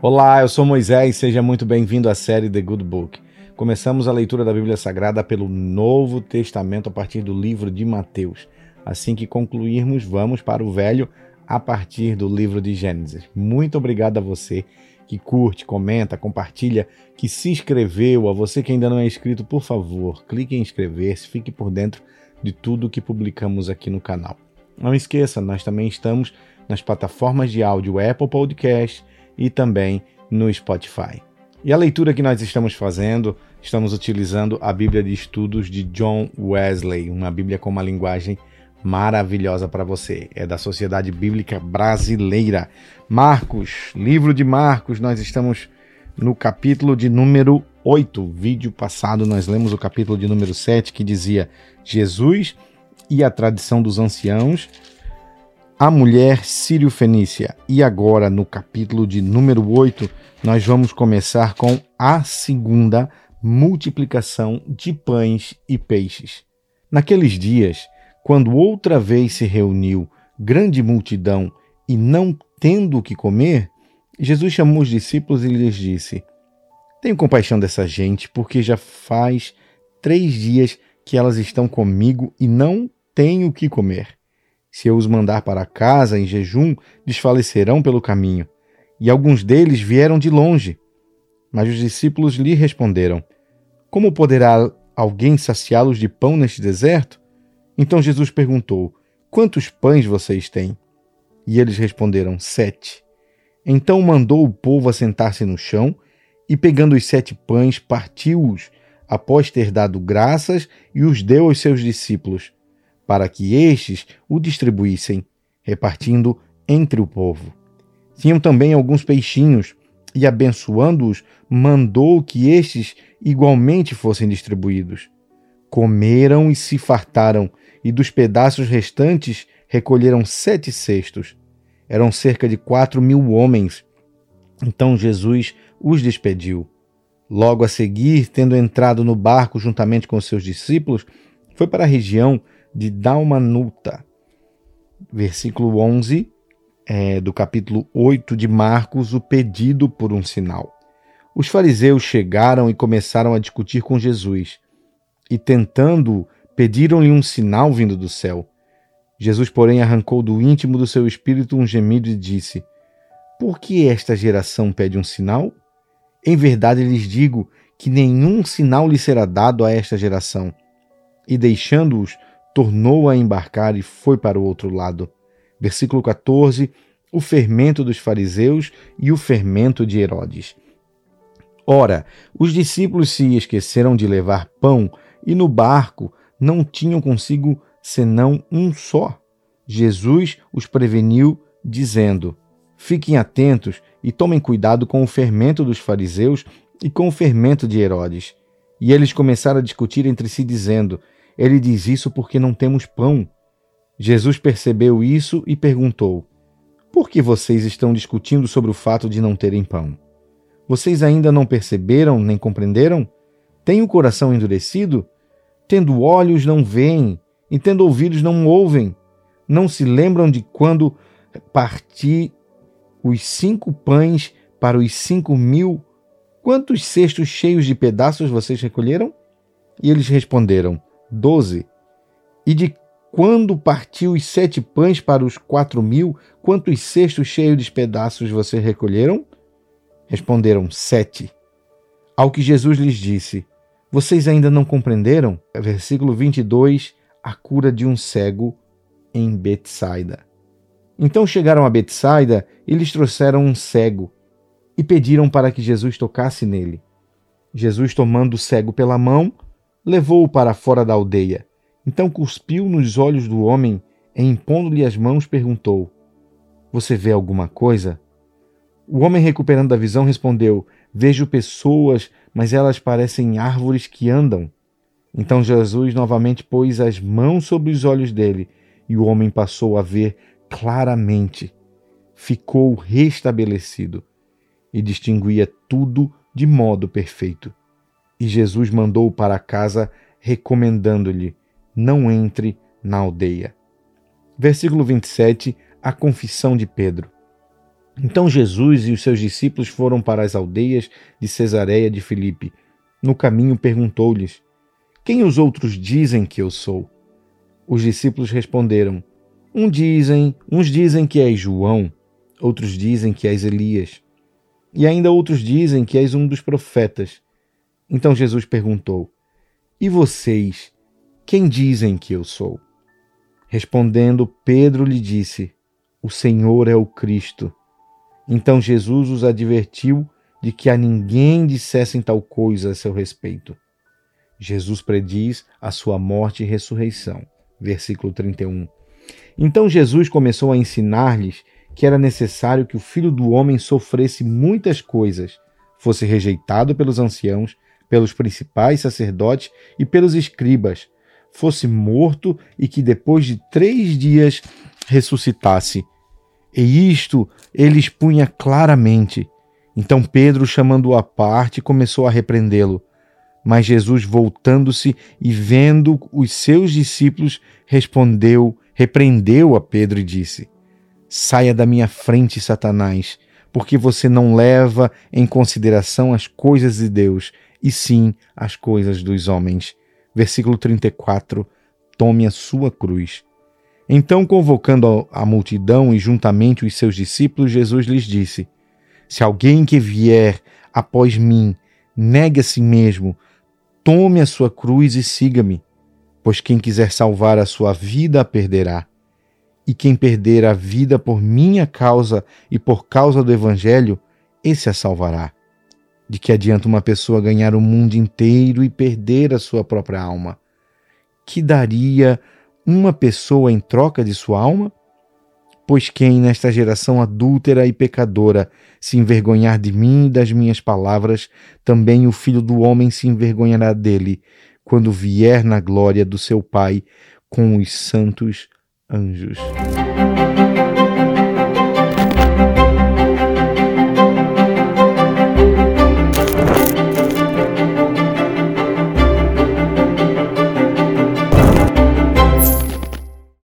Olá, eu sou Moisés, seja muito bem-vindo à série The Good Book. Começamos a leitura da Bíblia Sagrada pelo Novo Testamento a partir do livro de Mateus. Assim que concluirmos, vamos para o Velho a partir do livro de Gênesis. Muito obrigado a você que curte, comenta, compartilha, que se inscreveu, a você que ainda não é inscrito, por favor, clique em inscrever-se, fique por dentro de tudo que publicamos aqui no canal. Não esqueça, nós também estamos nas plataformas de áudio Apple Podcast, e também no Spotify. E a leitura que nós estamos fazendo, estamos utilizando a Bíblia de Estudos de John Wesley, uma Bíblia com uma linguagem maravilhosa para você. É da Sociedade Bíblica Brasileira. Marcos, livro de Marcos, nós estamos no capítulo de número 8. Vídeo passado nós lemos o capítulo de número 7 que dizia Jesus e a tradição dos anciãos a mulher sírio-fenícia. E agora, no capítulo de número 8, nós vamos começar com a segunda multiplicação de pães e peixes. Naqueles dias, quando outra vez se reuniu grande multidão e não tendo o que comer, Jesus chamou os discípulos e lhes disse: Tenho compaixão dessa gente, porque já faz três dias que elas estão comigo e não têm o que comer. Se eu os mandar para casa em jejum, desfalecerão pelo caminho. E alguns deles vieram de longe. Mas os discípulos lhe responderam: Como poderá alguém saciá-los de pão neste deserto? Então Jesus perguntou: Quantos pães vocês têm? E eles responderam: Sete. Então mandou o povo assentar-se no chão e, pegando os sete pães, partiu-os, após ter dado graças, e os deu aos seus discípulos para que estes o distribuíssem, repartindo entre o povo. Tinham também alguns peixinhos, e abençoando-os, mandou que estes igualmente fossem distribuídos. Comeram e se fartaram, e dos pedaços restantes recolheram sete cestos. Eram cerca de quatro mil homens. Então Jesus os despediu. Logo a seguir, tendo entrado no barco juntamente com seus discípulos, foi para a região de Dalmanuta. Versículo 11 é, do capítulo 8 de Marcos, o pedido por um sinal. Os fariseus chegaram e começaram a discutir com Jesus, e tentando, pediram-lhe um sinal vindo do céu. Jesus, porém, arrancou do íntimo do seu espírito um gemido e disse: Por que esta geração pede um sinal? Em verdade lhes digo que nenhum sinal lhe será dado a esta geração. E deixando-os, tornou a embarcar e foi para o outro lado. Versículo 14: o fermento dos fariseus e o fermento de Herodes. Ora, os discípulos se esqueceram de levar pão e no barco não tinham consigo senão um só. Jesus os preveniu, dizendo: Fiquem atentos e tomem cuidado com o fermento dos fariseus e com o fermento de Herodes. E eles começaram a discutir entre si, dizendo: ele diz isso porque não temos pão. Jesus percebeu isso e perguntou: Por que vocês estão discutindo sobre o fato de não terem pão? Vocês ainda não perceberam nem compreenderam? Têm o coração endurecido? Tendo olhos não veem, e tendo ouvidos não ouvem. Não se lembram de quando parti os cinco pães para os cinco mil? Quantos cestos cheios de pedaços vocês recolheram? E eles responderam: 12. E de quando partiu os sete pães para os quatro mil, quantos cestos cheios de pedaços vocês recolheram? Responderam: Sete. Ao que Jesus lhes disse: Vocês ainda não compreenderam? Versículo 22, a cura de um cego em Betsaida. Então chegaram a Betsaida e lhes trouxeram um cego e pediram para que Jesus tocasse nele. Jesus, tomando o cego pela mão, levou-o para fora da aldeia. Então cuspiu nos olhos do homem e, impondo-lhe as mãos, perguntou: Você vê alguma coisa? O homem, recuperando a visão, respondeu: Vejo pessoas, mas elas parecem árvores que andam. Então Jesus novamente pôs as mãos sobre os olhos dele e o homem passou a ver claramente. Ficou restabelecido e distinguia tudo de modo perfeito. E Jesus mandou para casa, recomendando-lhe: não entre na aldeia. Versículo 27, a confissão de Pedro. Então Jesus e os seus discípulos foram para as aldeias de Cesareia de Filipe. No caminho perguntou-lhes: Quem os outros dizem que eu sou? Os discípulos responderam: Um dizem, uns dizem que és João, outros dizem que és Elias, e ainda outros dizem que és um dos profetas. Então Jesus perguntou: E vocês, quem dizem que eu sou? Respondendo, Pedro lhe disse: O Senhor é o Cristo. Então Jesus os advertiu de que a ninguém dissessem tal coisa a seu respeito. Jesus prediz a sua morte e ressurreição. Versículo 31. Então Jesus começou a ensinar-lhes que era necessário que o filho do homem sofresse muitas coisas, fosse rejeitado pelos anciãos, pelos principais sacerdotes e pelos escribas, fosse morto e que depois de três dias ressuscitasse. E isto ele expunha claramente. Então Pedro, chamando-o à parte, começou a repreendê-lo. Mas Jesus, voltando-se e vendo os seus discípulos, respondeu, repreendeu a Pedro e disse: Saia da minha frente, Satanás, porque você não leva em consideração as coisas de Deus, e sim as coisas dos homens. Versículo 34: Tome a sua cruz então, convocando a multidão e juntamente os seus discípulos, Jesus lhes disse: Se alguém que vier após mim negue a si mesmo, tome a sua cruz e siga-me. Pois quem quiser salvar a sua vida a perderá. E quem perder a vida por minha causa e por causa do Evangelho, esse a salvará. De que adianta uma pessoa ganhar o mundo inteiro e perder a sua própria alma? Que daria uma pessoa em troca de sua alma? Pois quem nesta geração adúltera e pecadora se envergonhar de mim e das minhas palavras, também o filho do homem se envergonhará dele, quando vier na glória do seu Pai com os santos anjos.